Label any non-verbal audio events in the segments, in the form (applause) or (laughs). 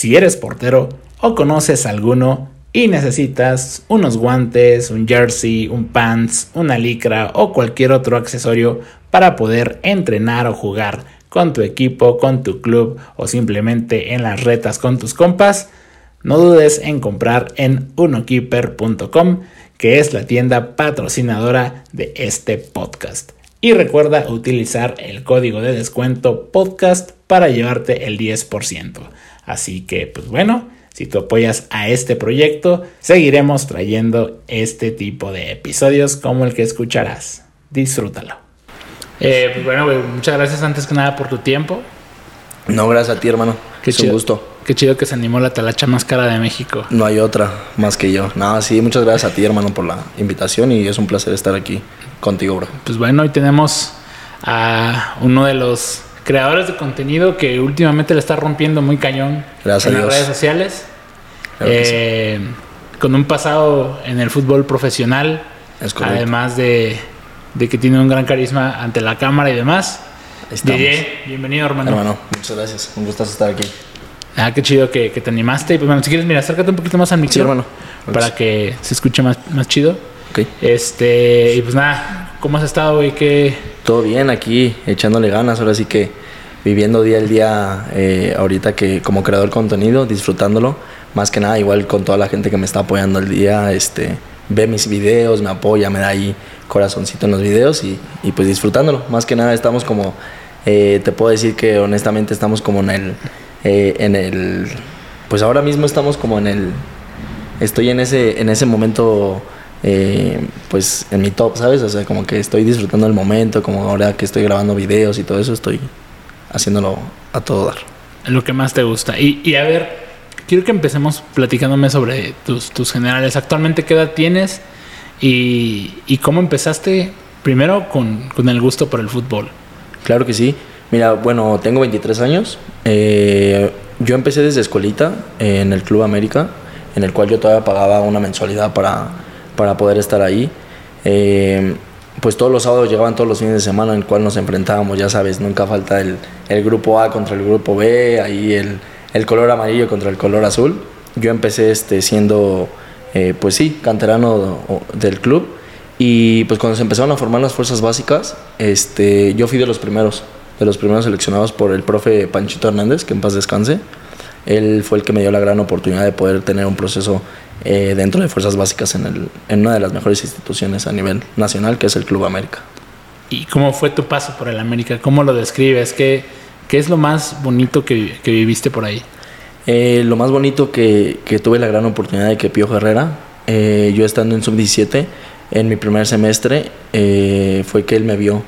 Si eres portero o conoces alguno y necesitas unos guantes, un jersey, un pants, una licra o cualquier otro accesorio para poder entrenar o jugar con tu equipo, con tu club o simplemente en las retas con tus compas, no dudes en comprar en unokeeper.com, que es la tienda patrocinadora de este podcast. Y recuerda utilizar el código de descuento podcast para llevarte el 10%. Así que, pues bueno, si tú apoyas a este proyecto, seguiremos trayendo este tipo de episodios como el que escucharás. Disfrútalo. Eh, pues bueno, muchas gracias antes que nada por tu tiempo. No, gracias a ti, hermano. Qué es un gusto. Qué chido que se animó la talacha más cara de México. No hay otra más que yo. Nada, sí, muchas gracias a ti, hermano, por la invitación y es un placer estar aquí contigo, bro. Pues bueno, hoy tenemos a uno de los creadores de contenido que últimamente le está rompiendo muy cañón Gracias en las redes sociales. Eh, con un pasado en el fútbol profesional. Es correcto. Además de, de, que tiene un gran carisma ante la cámara y demás. Didier, bienvenido, hermano. Hermano, muchas gracias. Un gusto estar aquí. Ah, qué chido que, que, te animaste. Pues bueno, si quieres, mira, acércate un poquito más al micrófono. Sí, hermano. Para que se escuche más, más chido. Ok. Este, y pues nada, ¿cómo has estado, güey? ¿Qué... Todo bien aquí, echándole ganas. Ahora sí que viviendo día al día, eh, ahorita que como creador de contenido, disfrutándolo. Más que nada, igual con toda la gente que me está apoyando al día, este, ve mis videos, me apoya, me da ahí corazoncito en los videos y, pues disfrutándolo. Más que nada, estamos como, eh, te puedo decir que honestamente estamos como en el, eh, en el, pues ahora mismo estamos como en el, estoy en ese, en ese momento. Eh, pues en mi top, ¿sabes? O sea, como que estoy disfrutando el momento, como ahora que estoy grabando videos y todo eso, estoy haciéndolo a todo dar. Lo que más te gusta. Y, y a ver, quiero que empecemos platicándome sobre tus, tus generales. Actualmente, ¿qué edad tienes? Y, y cómo empezaste primero con, con, el gusto por el fútbol. Claro que sí. Mira, bueno, tengo 23 años. Eh, yo empecé desde escuelita en el Club América, en el cual yo todavía pagaba una mensualidad para, para poder estar ahí. Eh, pues todos los sábados llegaban todos los fines de semana en el cual nos enfrentábamos, ya sabes, nunca falta el, el grupo A contra el grupo B, ahí el, el, color amarillo contra el color azul. Yo empecé este, siendo, eh, pues sí, canterano del club y pues cuando se empezaron a formar las fuerzas básicas, este, yo fui de los primeros, de los primeros seleccionados por el profe Panchito Hernández, que en paz descanse. Él fue el que me dio la gran oportunidad de poder tener un proceso eh, dentro de Fuerzas Básicas en, el, en, una de las mejores instituciones a nivel nacional, que es el Club América. ¿Y cómo fue tu paso por el América? ¿Cómo lo describes? ¿Qué, qué es lo más bonito que, que viviste por ahí? Eh, lo más bonito que, que, tuve la gran oportunidad de que Pío Herrera, eh, yo estando en sub-17, en mi primer semestre, eh, fue que él me vio.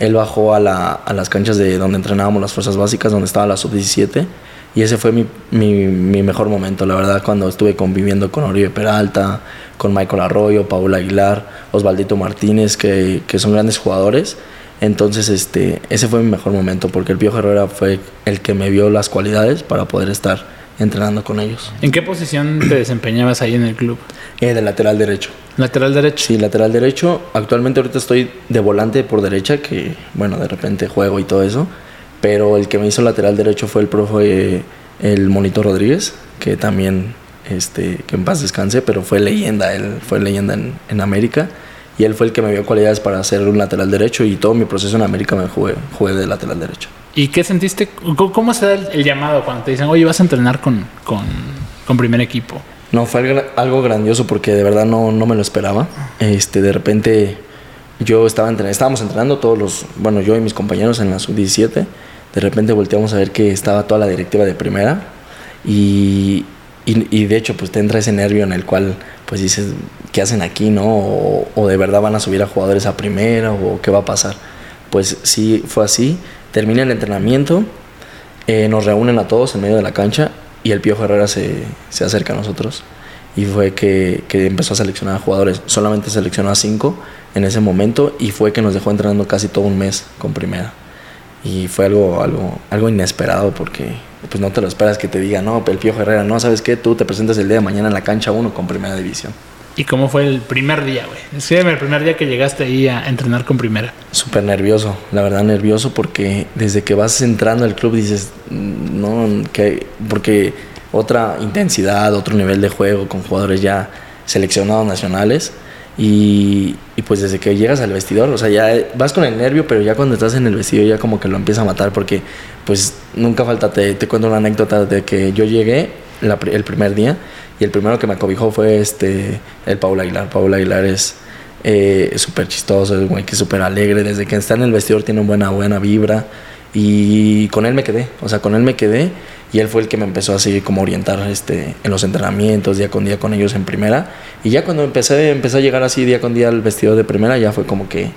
Él bajó a, la, a las canchas de donde entrenábamos las Fuerzas Básicas, donde estaba la sub-17 y ese fue mi, mi, mi, mejor momento, la verdad, cuando estuve conviviendo con Oribe Peralta, con Michael Arroyo, Paula Aguilar, Osvaldito Martínez, que, que, son grandes jugadores. Entonces, este, ese fue mi mejor momento, porque el Pío Herrera fue el que me vio las cualidades para poder estar entrenando con ellos. ¿En qué posición te desempeñabas ahí en el club? Eh, de lateral derecho. ¿Lateral derecho? Sí, lateral derecho. Actualmente ahorita estoy de volante por derecha, que bueno, de repente juego y todo eso pero el que me hizo lateral derecho fue el profe el Monito Rodríguez, que también, este, que en paz descanse, pero fue leyenda, él fue leyenda en, en, América, y él fue el que me dio cualidades para ser un lateral derecho, y todo mi proceso en América me jugué, jugué de lateral derecho. ¿Y qué sentiste? ¿Cómo se da el, el llamado cuando te dicen, oye, vas a entrenar con, con, con primer equipo? No, fue algo grandioso porque de verdad no, no me lo esperaba. Este, de repente yo estaba entrenando, estábamos entrenando todos los, bueno, yo y mis compañeros en la sub-17 de repente volteamos a ver que estaba toda la directiva de primera y, y, de hecho pues te entra ese nervio en el cual pues dices, ¿qué hacen aquí, no? O, o, de verdad van a subir a jugadores a primera o qué va a pasar. Pues sí, fue así. Termina el entrenamiento, eh, nos reúnen a todos en medio de la cancha y el Pío Herrera se, se acerca a nosotros y fue que, que, empezó a seleccionar a jugadores. Solamente seleccionó a cinco en ese momento y fue que nos dejó entrenando casi todo un mes con primera y fue algo, algo, algo inesperado porque pues no te lo esperas que te diga, no, el Pío Herrera, no, ¿sabes qué? Tú te presentas el día de mañana en la cancha 1 con Primera División. ¿Y cómo fue el primer día, güey? Escríbeme el primer día que llegaste ahí a entrenar con Primera. Súper nervioso, la verdad nervioso porque desde que vas entrando al club dices, no, que, porque otra intensidad, otro nivel de juego con jugadores ya seleccionados nacionales. Y, pues desde que llegas al vestidor, o sea, ya vas con el nervio, pero ya cuando estás en el vestidor ya como que lo empieza a matar porque pues nunca falta, te, cuento una anécdota de que yo llegué el primer día y el primero que me acobijó fue este, el Paul Aguilar. Paul Aguilar es eh, súper chistoso, es güey que súper alegre, desde que está en el vestidor tiene una buena, buena vibra y con él me quedé, o sea, con él me quedé y él fue el que me empezó a seguir como orientar este, en los entrenamientos día con día con ellos en primera y ya cuando empecé, empecé a llegar así día con día al vestido de primera ya fue como que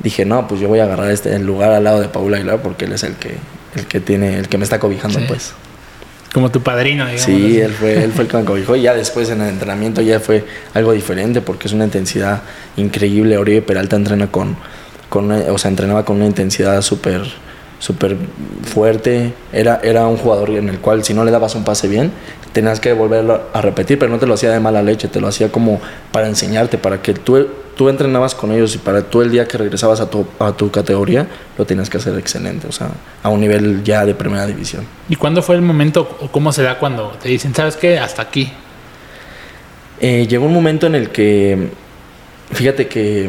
dije no pues yo voy a agarrar este el lugar al lado de Paula Aguilar porque él es el que el que tiene el que me está cobijando pues como tu padrino, digamos. Sí, él fue, él fue el que me cobijó. Y ya después en el entrenamiento ya fue algo diferente porque es una intensidad increíble. Oribe Peralta entrena con, con o sea, entrenaba con una intensidad súper súper fuerte. Era, era un jugador en el cual si no le dabas un pase bien, tenías que volverlo a repetir, pero no te lo hacía de mala leche, te lo hacía como para enseñarte, para que tú, tú entrenabas con ellos y para tú el día que regresabas a tu, a tu categoría, lo tenías que hacer excelente, o sea, a un nivel ya de primera división. ¿Y cuándo fue el momento o cómo se da cuando te dicen, sabes qué, hasta aquí? Eh, llegó un momento en el que, fíjate que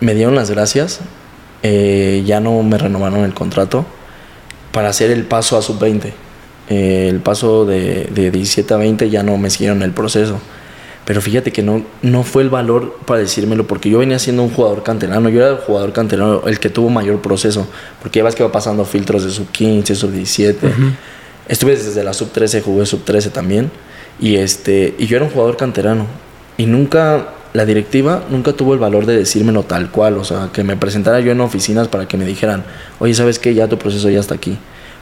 me dieron las gracias eh, ya no me renovaron el contrato para hacer el paso a sub-20. Eh, el paso de, de, 17 a 20 ya no me siguieron el proceso. Pero fíjate que no, no fue el valor para decírmelo, porque yo venía siendo un jugador canterano. Yo era el jugador canterano, el que tuvo mayor proceso, porque ya ves que va pasando filtros de sub 15, sub 17. Estuve desde la sub 13, jugué sub 13 también. Y, este, y yo era un jugador canterano. Y nunca la directiva nunca tuvo el valor de decírmelo tal cual, o sea, que me presentara yo en oficinas para que me dijeran, oye, ¿sabes qué? Ya tu proceso ya está aquí.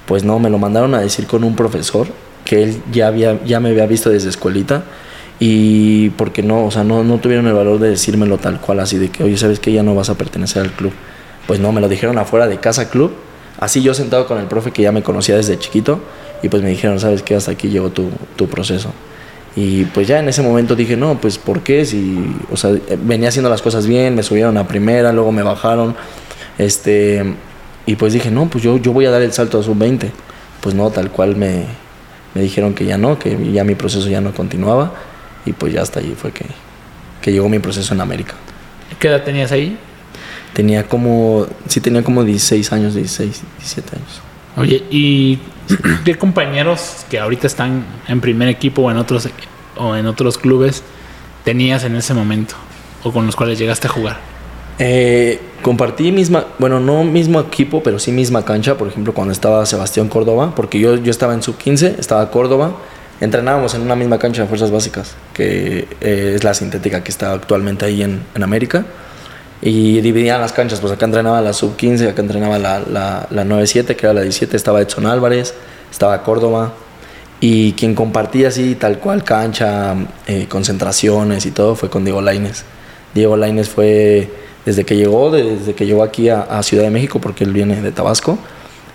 Pues no, me lo mandaron a decir con un profesor que él ya, había, ya me había visto desde escuelita y porque no, o sea, no, no tuvieron el valor de decírmelo tal cual, así de que, oye, ¿sabes qué? Ya no vas a pertenecer al club. Pues no, me lo dijeron afuera de casa club, así yo sentado con el profe que ya me conocía desde chiquito y pues me dijeron, ¿sabes qué? Hasta aquí llegó tu, tu proceso. Y pues ya en ese momento dije, no, pues ¿por qué? Si, o sea, venía haciendo las cosas bien, me subieron a primera, luego me bajaron. Este, y pues dije, no, pues yo, yo voy a dar el salto a sub-20. Pues no, tal cual me, me dijeron que ya no, que ya mi proceso ya no continuaba. Y pues ya hasta allí fue que, que llegó mi proceso en América. ¿Qué edad tenías ahí? Tenía como, sí, tenía como 16 años, 16, 17 años. Oye, ¿y qué compañeros que ahorita están en primer equipo o en otros o en otros clubes tenías en ese momento o con los cuales llegaste a jugar? Eh, compartí misma, bueno, no mismo equipo, pero sí misma cancha, por ejemplo, cuando estaba Sebastián Córdoba, porque yo, yo estaba en sub 15, estaba Córdoba, entrenábamos en una misma cancha de fuerzas básicas, que eh, es la sintética que está actualmente ahí en, en América y dividían las canchas, pues acá entrenaba la sub 15, acá entrenaba la, la, la 9-7, que era la 17, estaba Edson Álvarez, estaba Córdoba, y quien compartía así tal cual cancha, eh, concentraciones y todo fue con Diego Laines. Diego Laines fue desde que llegó, desde que llegó aquí a, Ciudad de México, porque él viene de Tabasco,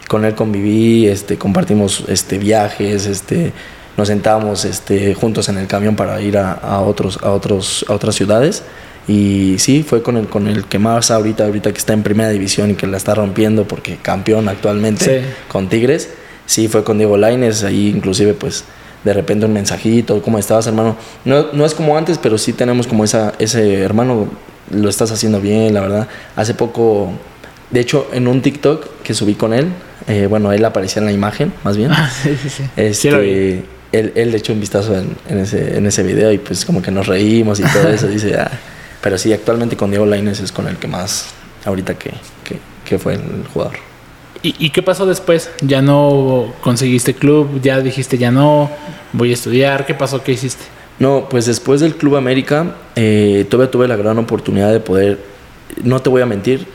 con él conviví, este, compartimos este, viajes, este, nos sentábamos este, juntos en el camión para ir a, otros, a, otros, a otras ciudades y sí, fue con el, con el que más ahorita, ahorita que está en primera división y que la está rompiendo porque campeón actualmente con Tigres. Sí, fue con Diego Laines, ahí inclusive pues de repente un mensajito, ¿cómo estabas hermano? No, no es como antes, pero sí tenemos como esa, ese hermano, lo estás haciendo bien, la verdad. Hace poco, de hecho, en un TikTok que subí con él, eh, bueno, él aparecía en la imagen, más bien. (laughs) Ah, sí, sí, sí. Este, él, él le echó un vistazo en, en, ese, en ese video y pues como que nos reímos y todo eso. dice, ah, pero sí, actualmente con Diego Lainez es con el que más, ahorita que, que, fue el jugador. ¿Y, qué pasó después? ¿Ya no conseguiste club? ¿Ya dijiste ya no? ¿Voy a estudiar? ¿Qué pasó? ¿Qué hiciste? No, pues después del Club América, eh, todavía tuve la gran oportunidad de poder, no te voy a mentir,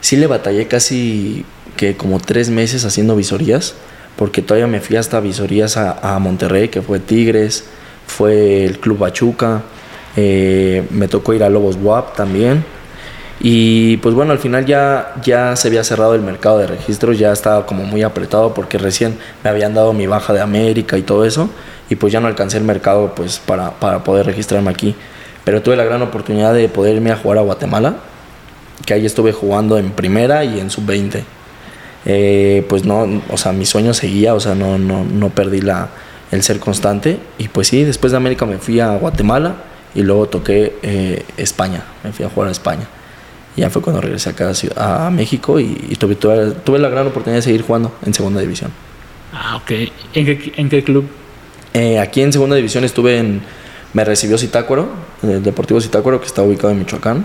sí le batallé casi que como tres meses haciendo visorías, porque todavía me fui hasta visorías a, a Monterrey, que fue Tigres, fue el Club Bachuca, eh, me tocó ir a Lobos WAP también. Y pues bueno, al final ya, ya se había cerrado el mercado de registros, ya estaba como muy apretado porque recién me habían dado mi baja de América y todo eso. Y pues ya no alcancé el mercado pues para, para poder registrarme aquí. Pero tuve la gran oportunidad de poder irme a jugar a Guatemala, que ahí estuve jugando en primera y en sub-20. Eh, pues no, o sea, mi sueño seguía, o sea, no, no, no perdí la, el ser constante. Y pues sí, después de América me fui a Guatemala y luego toqué eh, España, me fui a jugar a España. Y ya fue cuando regresé acá a, México y, tuve, tuve, la gran oportunidad de seguir jugando en segunda división. Ah, ok. ¿En qué, en qué club? Eh, aquí en segunda división estuve en... Me recibió Citácuaro, el Deportivo Citácuaro, que está ubicado en Michoacán.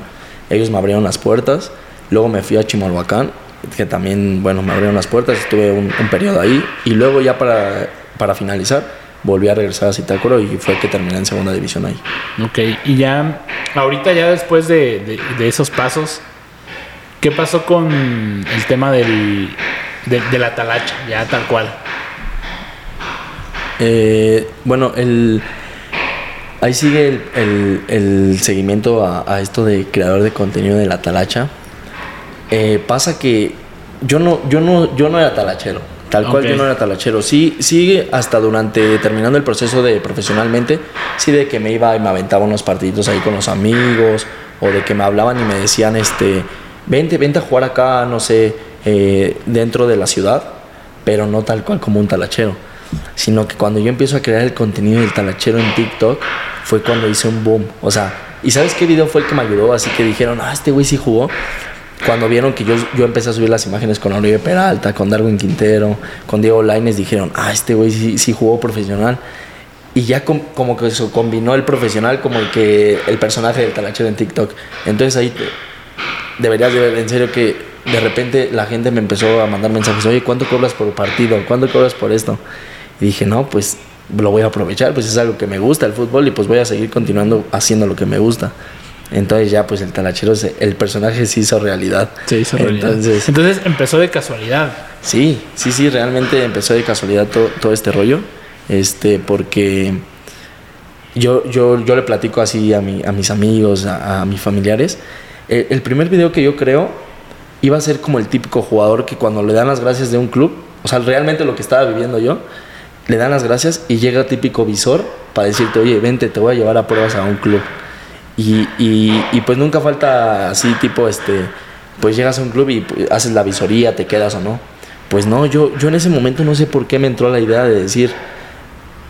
Ellos me abrieron las puertas. Luego me fui a Chimalhuacán, que también, bueno, me abrieron las puertas. Estuve un, un periodo ahí. Y luego ya para, para finalizar, volví a regresar a Citácuaro y fue que terminé en segunda división ahí. Ok, y ya, ahorita ya después de, esos pasos, ¿qué pasó con el tema del, de, la talacha, ya tal cual? Eh, bueno, el, ahí sigue el, seguimiento a, esto de creador de contenido de la talacha. Eh, pasa que yo no, yo no, yo no era talachero Tal cual yo no era talachero. Sí, sí, hasta durante terminando el proceso de profesionalmente, sí de que me iba y me aventaba unos partiditos ahí con los amigos, o de que me hablaban y me decían, este, vente, vente a jugar acá, no sé, eh, dentro de la ciudad, pero no tal cual como un talachero. Sino que cuando yo empiezo a crear el contenido del talachero en TikTok, fue cuando hice un boom. O sea, ¿y sabes qué video fue el que me ayudó? Así que dijeron, ah, este güey sí jugó cuando vieron que yo, yo empecé a subir las imágenes con Oribe Peralta, con Darwin Quintero, con Diego Laines, dijeron, ah, este güey sí, jugó profesional. Y ya como que se combinó el profesional como el que el personaje del talachero en TikTok. Entonces ahí deberías de ver, en serio que de repente la gente me empezó a mandar mensajes, oye, ¿cuánto cobras por partido? ¿Cuánto cobras por esto? Y dije, no, pues lo voy a aprovechar, pues es algo que me gusta el fútbol y pues voy a seguir continuando haciendo lo que me gusta. Entonces ya pues el talachero, el personaje se hizo realidad. Se hizo realidad. Entonces, empezó de casualidad. Sí, sí, sí, realmente empezó de casualidad todo, este rollo. Este, porque yo, yo, yo le platico así a, mi, a mis amigos, a, mis familiares. El, el, primer video que yo creo iba a ser como el típico jugador que cuando le dan las gracias de un club, o sea, realmente lo que estaba viviendo yo, le dan las gracias y llega típico visor para decirte, oye, vente, te voy a llevar a pruebas a un club. Y, pues nunca falta así tipo, este, pues llegas a un club y pues, haces la visoría, te quedas o no. Pues no, yo, yo en ese momento no sé por qué me entró la idea de decir,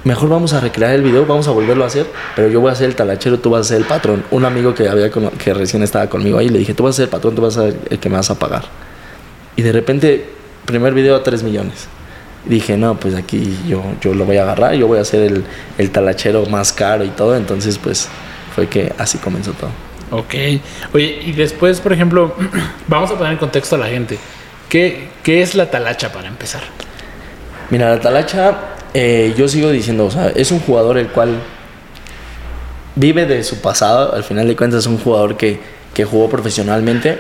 mejor vamos a recrear el video, vamos a volverlo a hacer, pero yo voy a ser el talachero, tú vas a ser el patrón. Un amigo que, había, que recién estaba conmigo ahí, le dije, tú vas a ser el patrón, tú vas a ser el que me vas a pagar. Y de repente, primer video a 3 millones. dije, no, pues aquí yo, yo lo voy a agarrar, yo voy a ser el, el talachero más caro y todo, entonces pues fue que así comenzó todo. Ok. Oye, y después, por ejemplo, (clears throat) vamos a poner en contexto a la gente. ¿Qué, qué es la talacha para empezar? Mira, la talacha, eh, yo sigo diciendo, o sea, es un jugador el cual vive de su pasado, al final de cuentas es un jugador que, que jugó profesionalmente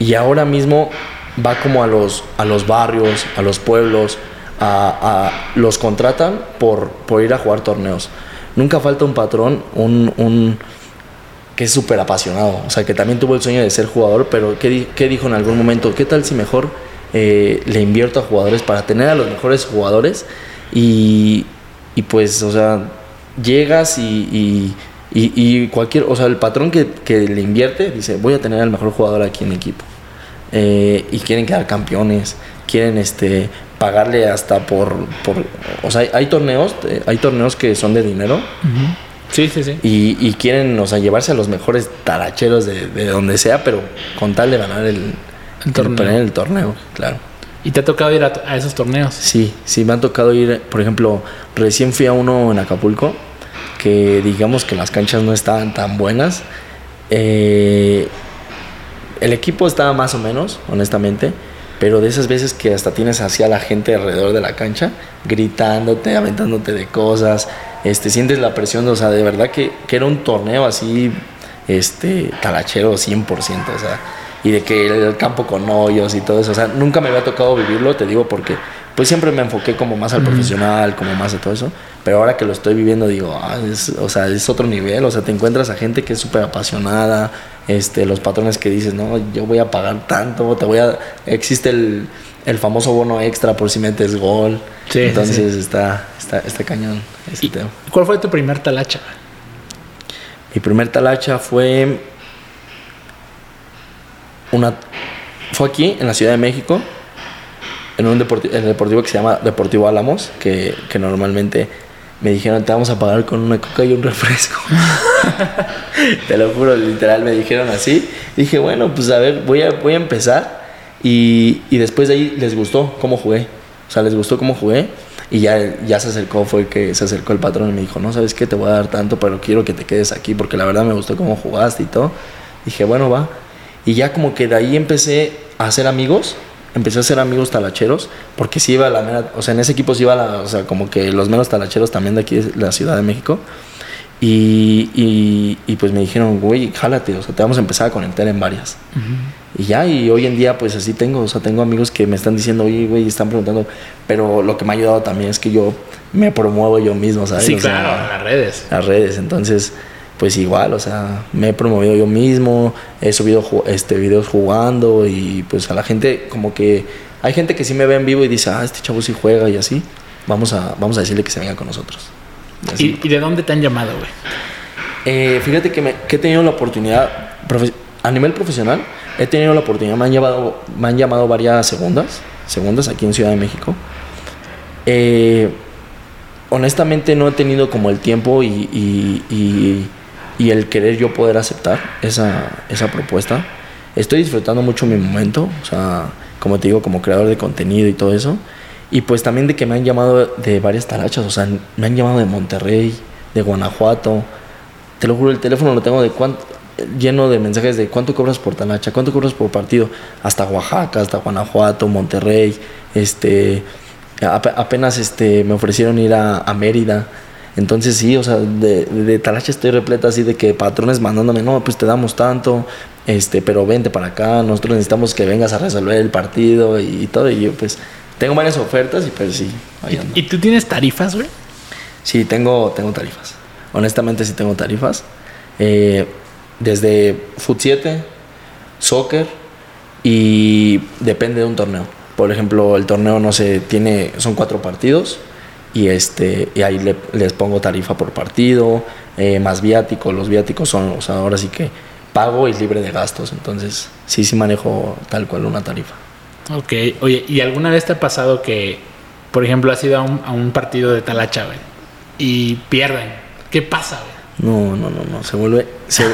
y ahora mismo va como a los, a los barrios, a los pueblos, a, a los contratan por, por ir a jugar torneos nunca falta un patrón, un, un que es súper apasionado, o sea, que también tuvo el sueño de ser jugador, pero ¿qué, qué dijo en algún momento? ¿Qué tal si mejor eh, le invierto a jugadores para tener a los mejores jugadores? Y, y pues, o sea, llegas y, y, cualquier, o sea, el patrón que, que, le invierte dice, voy a tener al mejor jugador aquí en equipo. Eh, y quieren quedar campeones, quieren este, pagarle hasta por, por o sea, hay, torneos, eh, hay torneos que son de dinero. Sí, sí, sí. Y, quieren, o sea, llevarse a los mejores taracheros de, donde sea, pero con tal de ganar el, torneo. El, torneo, claro. ¿Y te ha tocado ir a, esos torneos? Sí, sí, me ha tocado ir, por ejemplo, recién fui a uno en Acapulco, que digamos que las canchas no estaban tan buenas. Eh, el equipo estaba más o menos, honestamente pero de esas veces que hasta tienes así a la gente alrededor de la cancha, gritándote, aventándote de cosas, este, sientes la presión, o sea, de verdad que, que era un torneo así, este, talachero 100%, o sea, y de que el campo con hoyos y todo eso, o sea, nunca me había tocado vivirlo, te digo, porque pues siempre me enfoqué como más al profesional, como más a todo eso, pero ahora que lo estoy viviendo digo, ah, es, o sea, es otro nivel, o sea, te encuentras a gente que es súper apasionada, este, los patrones que dices, no, yo voy a pagar tanto, te voy a, existe el, el famoso bono extra por si metes gol, entonces Está, está, está cañón ese tema. ¿Cuál fue tu primer talacha? Mi primer talacha fue una, fue aquí en la Ciudad de México en un deportivo, en el deportivo que se llama Deportivo Álamos, que, que normalmente me dijeron, te vamos a pagar con una coca y un refresco. (laughs) te lo juro, literal, me dijeron así. Dije, bueno, pues a ver, voy a, voy a empezar. Y, y después de ahí les gustó cómo jugué. O sea, les gustó cómo jugué. Y ya, ya se acercó, fue que se acercó el patrón y me dijo, no, ¿sabes qué? Te voy a dar tanto, pero quiero que te quedes aquí porque la verdad me gustó cómo jugaste y todo. Dije, bueno, va. Y ya como que de ahí empecé a hacer amigos empecé a hacer amigos talacheros, porque sí iba a la mera, o sea, en ese equipo sí iba la, o sea, como que los menos talacheros también de aquí de la Ciudad de México. Y, y, y pues me dijeron, güey, jálate, o sea, te vamos a empezar a conectar en varias. Y ya, y hoy en día pues así tengo, o sea, tengo amigos que me están diciendo, oye, güey, están preguntando, pero lo que me ha ayudado también es que yo me promuevo yo mismo, ¿sabes? Sí, O sea, claro, las redes. las redes. Entonces, pues igual, o sea, me he promovido yo mismo, he subido este, videos jugando y pues a la gente como que hay gente que sí me ve en vivo y dice, ah, este chavo sí juega y así, vamos a, vamos a decirle que se venga con nosotros. Y así. ¿Y, y de dónde te han llamado, güey? Eh, fíjate que, me- que he tenido la oportunidad, a nivel profesional, he tenido la oportunidad, me han, llevado, me han llamado varias segundas, segundas aquí en Ciudad de México. Eh, honestamente no he tenido como el tiempo y, y- y- y el querer yo poder aceptar esa, esa propuesta. Estoy disfrutando mucho mi momento, o sea, como te digo, como creador de contenido y todo eso. Y pues también de que me han llamado de varias talachas, o sea, me han llamado de Monterrey, de Guanajuato. Te lo juro, el teléfono lo tengo de cuánto, lleno de mensajes de cuánto cobras por talacha, cuánto cobras por partido, hasta Oaxaca, hasta Guanajuato, Monterrey, este, ap- apenas este, me ofrecieron ir a, a Mérida. Entonces sí, o sea, de, de talacha estoy repleta así de que patrones mandándome, no, pues te damos tanto, este, pero vente para acá, nosotros necesitamos que vengas a resolver el partido y, y todo. Y yo pues tengo varias ofertas y pues sí, ahí ando. ¿Y, y tú tienes tarifas, güey? Sí, tengo, tengo tarifas. Honestamente sí tengo tarifas. Eh, desde Foot 7, soccer y depende de un torneo. Por ejemplo, el torneo no sé, tiene, son cuatro partidos y este y ahí le- les pongo tarifa por partido, eh, más viático. Los viáticos son, o sea, ahora sí que pago y libre de gastos. Entonces, sí, sí manejo tal cual una tarifa. Ok, oye, ¿y alguna vez te ha pasado que, por ejemplo, has ido a un, a un partido de talacha, güey, y pierden? ¿Qué pasa, güey? No, no, no, no. Se vuelve. se-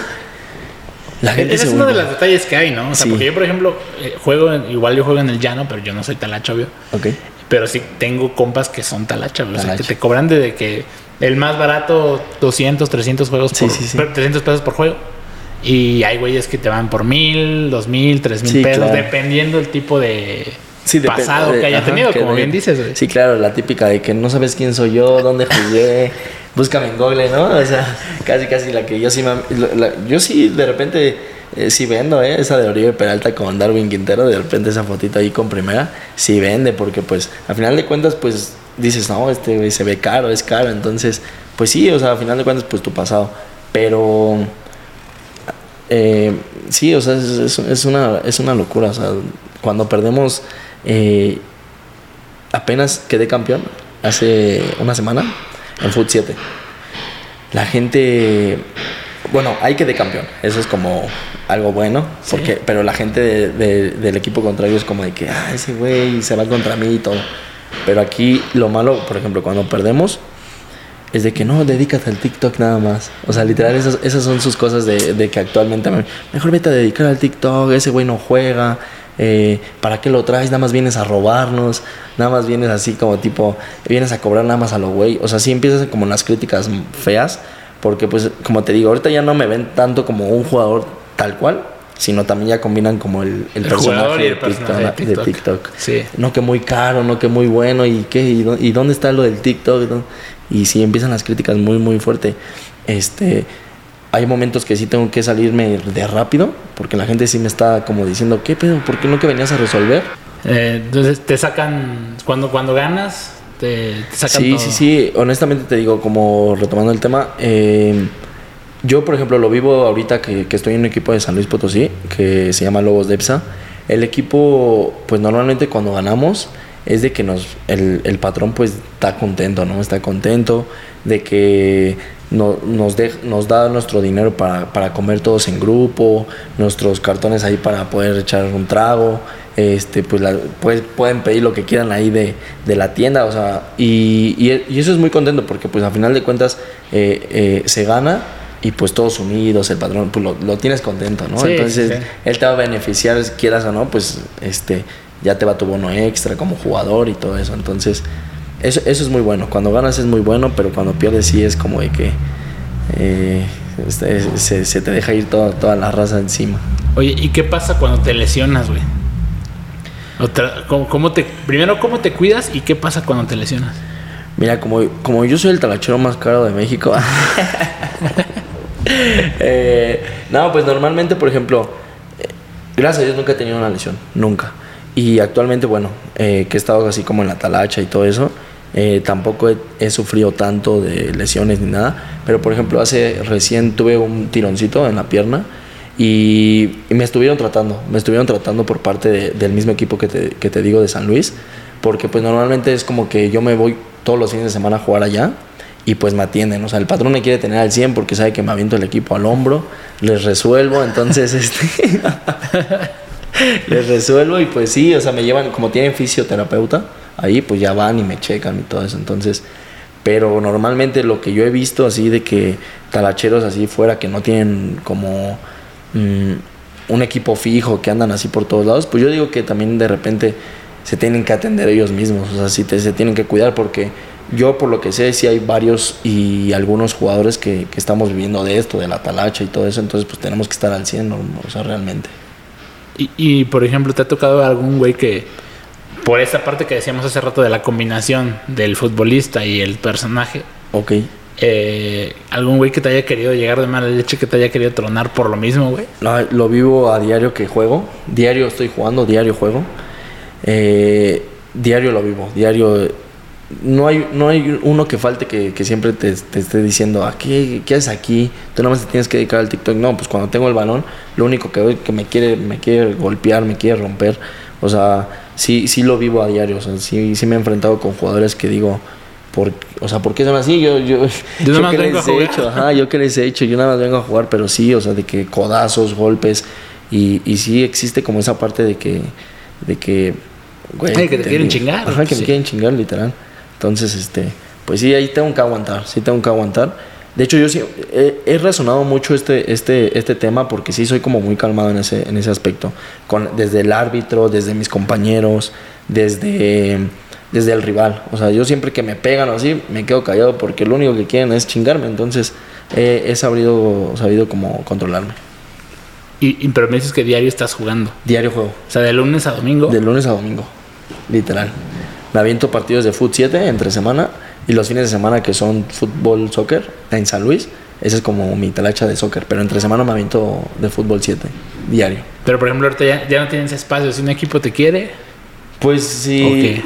la gente Ese se es uno de los detalles que hay, ¿no? O sea, Sí. porque yo, por ejemplo, eh, juego, en- igual yo juego en el llano, pero yo no soy talacha, obvio. Ok. Pero sí tengo compas que son talacha, güey. O sea, que Talacha. te cobran desde que el más barato 200, 300 juegos Sí, por, sí, sí. 300 pesos por juego. Y hay güeyes que te van por mil, dos mil, tres mil pesos, claro. dependiendo el tipo de pasado de- que haya ajá, tenido, que como de- bien dices, güey. Sí, claro, la típica de que no sabes quién soy yo, dónde jugué, (laughs) búscame en Google, ¿no? O sea, casi, casi la que yo sí, me- la- yo sí de repente eh, sí vendo, ¿eh? Esa de Oribe Peralta con Darwin Quintero, de repente esa fotito ahí con primera, sí vende, porque pues al final de cuentas, pues dices, no, este se ve caro, es caro, entonces, pues sí, o sea, al final de cuentas, pues tu pasado, pero... Eh, sí, o sea, es una, es una locura. O sea, cuando perdemos, eh, apenas quedé campeón hace una semana en Foot 7. La gente, bueno, ahí quedé campeón. Eso es como algo bueno, Sí. porque, pero la gente de- de- del equipo contrario es como de que, ah, ese güey se va contra mí y todo. Pero aquí lo malo, por ejemplo, cuando perdemos, es de que no, dedícate al TikTok nada más. O sea, literal, esas, esas son sus cosas de, de que actualmente me- mejor vete a dedicar al TikTok, ese güey no juega, eh, ¿para qué lo traes? Nada más vienes a robarnos, nada más vienes así como tipo, vienes a cobrar nada más a lo güey. O sea, sí empiezas como las críticas feas, porque pues, como te digo, ahorita ya no me ven tanto como un jugador tal cual, sino también ya combinan como el, el, El jugador personaje, y el de, personaje de TikTok, de TikTok. TikTok. Sí. No que muy caro, no que muy bueno, y qué, y, dó- y dónde está lo del TikTok, ¿no? Y sí empiezan las críticas muy, muy fuerte. Este, hay momentos que sí tengo que salirme de rápido, porque la gente sí me está como diciendo, ¿qué pedo? ¿Por qué no que venías a resolver? Eh, entonces te sacan, cuando, cuando ganas, te, te sacan Sí, todo. sí, sí. Honestamente te digo, como retomando el tema, eh, yo por ejemplo lo vivo ahorita que, que estoy en un equipo de San Luis Potosí, que se llama Lobos de EPSA. El equipo, pues normalmente cuando ganamos, es de que nos, el, el patrón pues está contento, ¿no? Está contento de que no- nos, da nuestro dinero para, para comer todos en grupo, nuestros cartones ahí para poder echar un trago. Este, pues, la- pues, pueden pedir lo que quieran ahí de, de la tienda, o sea, y, y- y eso es muy contento porque pues a final de cuentas eh, eh, se gana y pues todos unidos, el patrón, pues lo, lo tienes contento, ¿no? Sí, Entonces, sí. él te va a beneficiar, quieras o no, pues este, ya te va tu bono extra como jugador y todo eso, entonces, eso, eso es muy bueno, cuando ganas es muy bueno, pero cuando pierdes sí es como de que eh, este, se, se te deja ir toda, toda la raza encima. Oye, ¿y qué pasa cuando te lesionas, güey? Otra- ¿cómo, cómo te, primero, ¿cómo te cuidas y qué pasa cuando te lesionas? Mira, como, como yo soy el talachero más caro de México. (laughs) eh, no, pues normalmente, por ejemplo, eh, gracias a Dios nunca he tenido una lesión, nunca. Y actualmente, bueno, eh, que he estado así como en la talacha y todo eso, eh, tampoco he, he sufrido tanto de lesiones ni nada. Pero, por ejemplo, hace recién tuve un tironcito en la pierna y, me estuvieron tratando, me estuvieron tratando por parte de- del mismo equipo que te, que te digo de San Luis, porque pues normalmente es como que yo me voy todos los fines de semana a jugar allá y pues me atienden, o sea, el patrón me quiere tener al 100 porque sabe que me aviento el equipo al hombro, les resuelvo, entonces (laughs) este les resuelvo y pues sí, o sea, me llevan como tienen fisioterapeuta, ahí pues ya van y me checan y todo eso, entonces pero normalmente lo que yo he visto así de que talacheros así fuera que no tienen como mm, un equipo fijo, que andan así por todos lados, pues yo digo que también de repente se tienen que atender ellos mismos, o sea, sí te- se tienen que cuidar porque yo por lo que sé sí hay varios y algunos jugadores que, que estamos viviendo de esto, de la talacha y todo eso, entonces pues tenemos que estar al 100, ¿no? o sea, realmente. Y, y, por ejemplo, ¿te ha tocado algún güey que, por esa parte que decíamos hace rato de la combinación del futbolista y el personaje, Ok. Eh, algún güey que te haya querido llegar de mala leche, que te haya querido tronar por lo mismo, güey? No, lo vivo a diario que juego. Diario estoy jugando, diario juego. Eh, diario lo vivo, diario. No hay, no hay uno que falte que, siempre te, esté diciendo, ¿a qué, qué haces aquí? Tú nada más te tienes que dedicar al TikTok. No, pues cuando tengo el balón, lo único que que me quiere, me quiere golpear, me quiere romper. O sea, sí, sí lo vivo a diario. O sea, sí, sí me he enfrentado con jugadores que digo, por, o sea, ¿por qué son así? Yo, yo, Yo nada más qué vengo a les he hecho, Ajá, yo que les he hecho, yo nada más vengo a jugar, pero sí, o sea, de que codazos, golpes, y, y sí existe como esa parte de que, de que, güey, Ay, que te quieren chingar, Ajá, que sí. me quieren chingar, literal. Entonces, este, pues sí, ahí tengo que aguantar, sí tengo que aguantar. De hecho, yo sí he, he razonado mucho este, este, este tema porque sí soy como muy calmado en ese, en ese aspecto. Con, desde el árbitro, desde mis compañeros, desde, desde el rival. O sea, yo siempre que me pegan o así, me quedo callado porque lo único que quieren es chingarme. Entonces, eh, he sabido, sabido como controlarme. Y, y- pero me dices que diario estás jugando. Diario juego. O sea, de lunes a domingo. De lunes a domingo, literal. Me aviento partidos de Foot 7 entre semana y los fines de semana que son fútbol, soccer en San Luis. Esa es como mi talacha de soccer, pero entre semana me aviento de fútbol 7 diario. Pero por ejemplo, ahorita ya, ya no tienes espacio. Si un equipo te quiere, Pues si,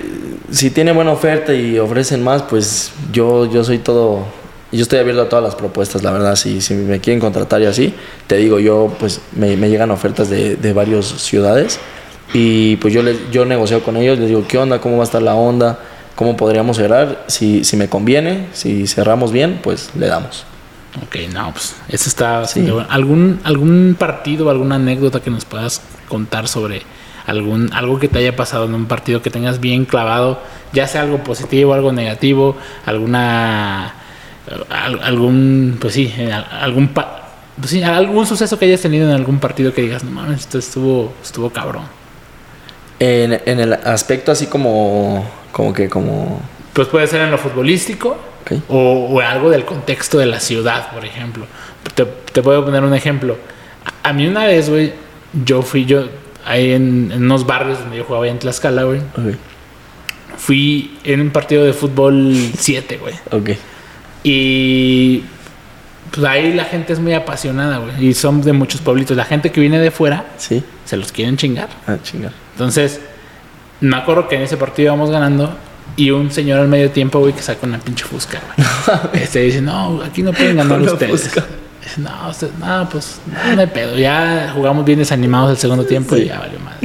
si tiene buena oferta y ofrecen más, pues yo, yo soy todo, yo estoy abierto a todas las propuestas, la verdad. Si, si me quieren contratar y así, te digo, yo pues me, me llegan ofertas de, de varias ciudades y pues yo, les, yo negocio con ellos, les digo, ¿qué onda? ¿Cómo va a estar la onda? ¿Cómo podríamos cerrar? Si, si me conviene, si cerramos bien, pues le damos. Ok, no, pues eso está Sí. bueno. ¿Algún, ¿Algún partido, alguna anécdota que nos puedas contar sobre algún algo que te haya pasado en un partido que tengas bien clavado, ya sea algo positivo, algo negativo, alguna al- algún pues sí, al- algún pues sí, algún suceso que hayas tenido en algún partido que digas, no mames, esto estuvo estuvo cabrón. En, en el aspecto así como, como que como... Pues puede ser en lo futbolístico o algo del contexto de la ciudad, por ejemplo. Te, te puedo poner un ejemplo. A, a mí una vez, güey, yo fui yo ahí en, en unos barrios donde yo jugaba en Tlaxcala, güey. Fui en un partido de fútbol 7, güey. Ok. Y pues ahí la gente es muy apasionada, güey. Y son de muchos pueblitos. La gente que viene de fuera Sí. se los quieren chingar. Ah, chingar. Entonces, me acuerdo que en ese partido íbamos ganando y un señor al medio tiempo, güey, que saca una pinche fusca, güey. (laughs) Este dice, no, aquí no pueden (laughs) ganar ustedes. fusca. Dice, (laughs) No, usted, no, pues no, hay pedo. Ya jugamos bien desanimados el segundo tiempo y ya valió madre.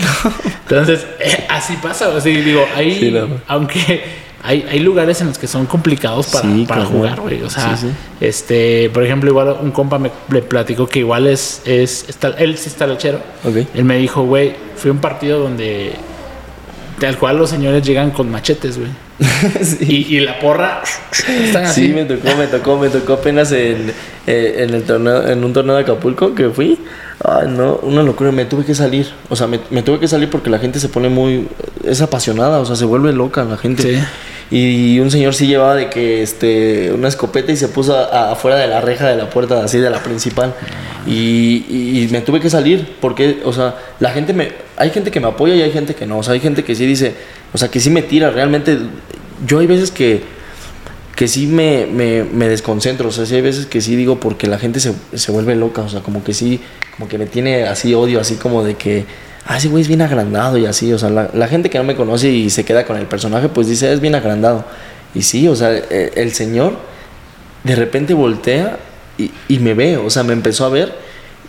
Entonces, eh, así pasa. O sea, digo, ahí, Sí, aunque hay, hay lugares en los que son complicados para, Sí, para jugar, güey. O sea, este, por ejemplo, igual un compa me, le platicó que igual es, es, está- él sí está lechero. Él me dijo, güey, fue un partido donde tal cual los señores llegan con machetes, güey. (laughs) y, y la porra están así. Sí, me tocó, me tocó, me tocó apenas en, eh, en el torneo, en un torneo de Acapulco que fui. Ay, no, una locura, me tuve que salir. O sea, me, me tuve que salir porque la gente se pone muy, es apasionada, o sea, se vuelve loca la gente. Sí. Y un señor sí llevaba de que, este, una escopeta y se puso a- afuera de la reja de la puerta, así de la principal. Y, y- y me tuve que salir porque, o sea, la gente me, hay gente que me apoya y hay gente que no. O sea, hay gente que sí dice, o sea, que sí me tira. Realmente, yo hay veces que que sí me, me, me desconcentro, o sea, sí hay veces que sí digo porque la gente se, se vuelve loca, o sea, como que sí, como que me tiene así odio, así como de que, ah, ese güey es bien agrandado y así, o sea, la, la gente que no me conoce y se queda con el personaje, pues dice, es bien agrandado. Y sí, o sea, e- el, señor de repente voltea y, y me ve, o sea, me empezó a ver.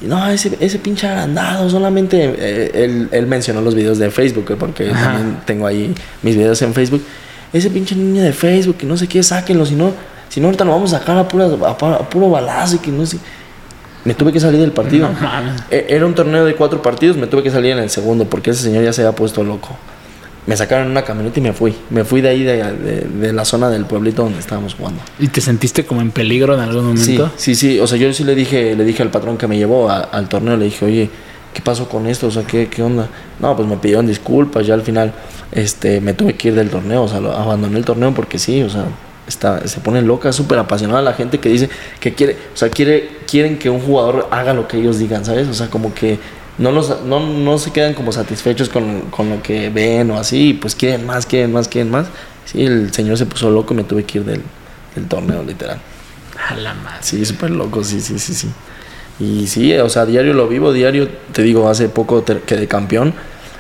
No, ese, ese pinche agrandado, solamente eh, él, él mencionó los videos de Facebook, porque Ajá. también tengo ahí mis videos en Facebook. Ese pinche niño de Facebook, que no sé qué, sáquenlo, si no, si no ahorita lo vamos a sacar a, pura, a, puro balazo y que no sé. Me tuve que salir del partido. No. E- Era un torneo de cuatro partidos, me tuve que salir en el segundo porque ese señor ya se había puesto loco. Me sacaron una camioneta y me fui. Me fui de ahí, de, de- de la zona del pueblito donde estábamos jugando. ¿Y te sentiste como en peligro en algún Sí, momento? sí, sí. O sea, yo sí le dije, le dije al patrón que me llevó a- al torneo, le dije, oye, ¿qué pasó con esto? O sea, ¿qué, qué onda? No, pues me pidieron disculpas, ya al final este, me tuve que ir del torneo, o sea, lo- abandoné el torneo porque sí, o sea, está, se pone loca, súper apasionada la gente que dice que quiere, o sea, quiere, quieren que un jugador haga lo que ellos digan, ¿sabes? O sea, como que no, los, no, no se quedan como satisfechos con, con lo que ven o así, pues quieren más, quieren más, quieren más. Sí, el señor se puso loco y me tuve que ir del, del torneo, literal. A la madre. Sí, súper loco, sí, sí, sí, sí. Y sí, o sea, diario lo vivo, diario, te digo, hace poco te- quedé campeón.